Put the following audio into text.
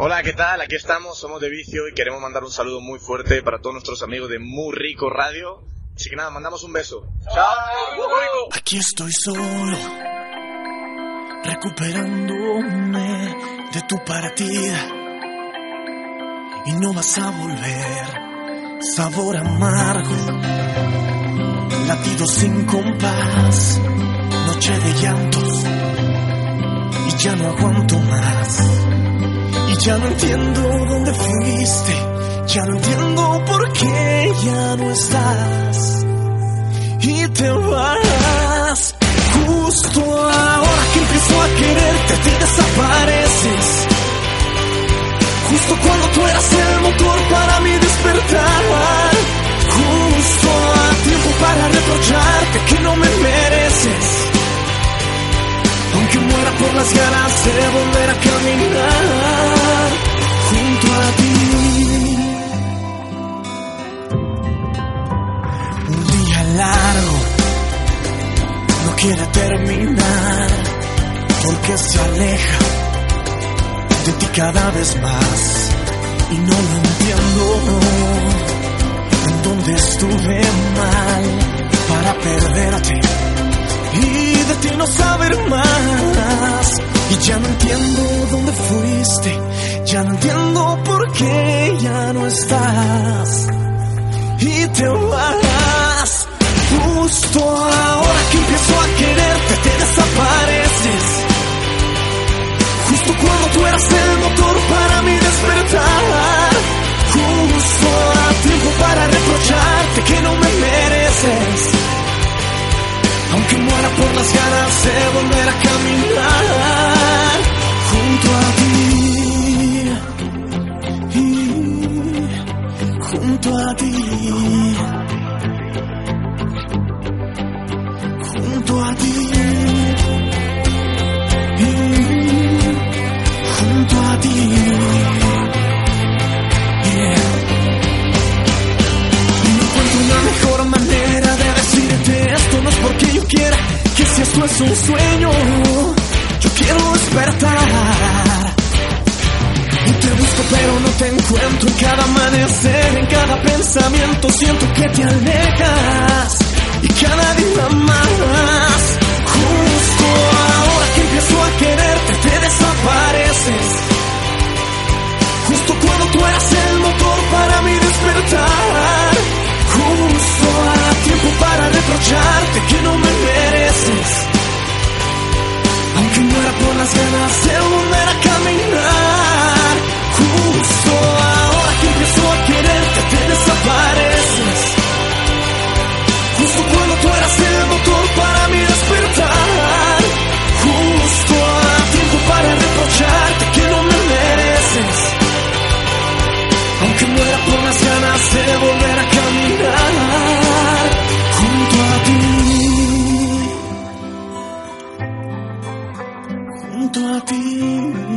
Hola, ¿qué tal? Aquí estamos, somos de Vicio y queremos mandar un saludo muy fuerte para todos nuestros amigos de Muy Rico Radio. Así que nada, mandamos un beso. ¡Chao! Aquí estoy solo, recuperándome de tu partida. Y no vas a volver, sabor amargo, latido sin compás, noche de llantos. Y ya no aguanto más. Ya no entiendo dónde fuiste, ya no entiendo por qué ya no estás. Y te vas, justo ahora que empiezo a quererte, te desapareces. Justo cuando tú eras el motor para mi despertar. Justo a tiempo para reprocharte que no me mereces. Aunque muera por las ganas de volver a caminar quiere terminar porque se aleja de ti cada vez más y no lo entiendo. En dónde estuve mal para perderte y de ti no saber más. Y ya no entiendo dónde fuiste, ya no entiendo por qué ya no estás. Y te vas, justo ahora que empiezo a quererte, te desapareces. Justo cuando tú eras el motor para mi despertar. Justo a tiempo para reprocharte que no me mereces. Aunque muera por las ganas de volver a caminar junto a ti. Y junto a ti. Es un sueño. Yo quiero despertar. Y te busco pero no te encuentro en cada amanecer en cada pensamiento siento que te alejas muera por las ganas de volver a caminar junto a ti. Junto a ti.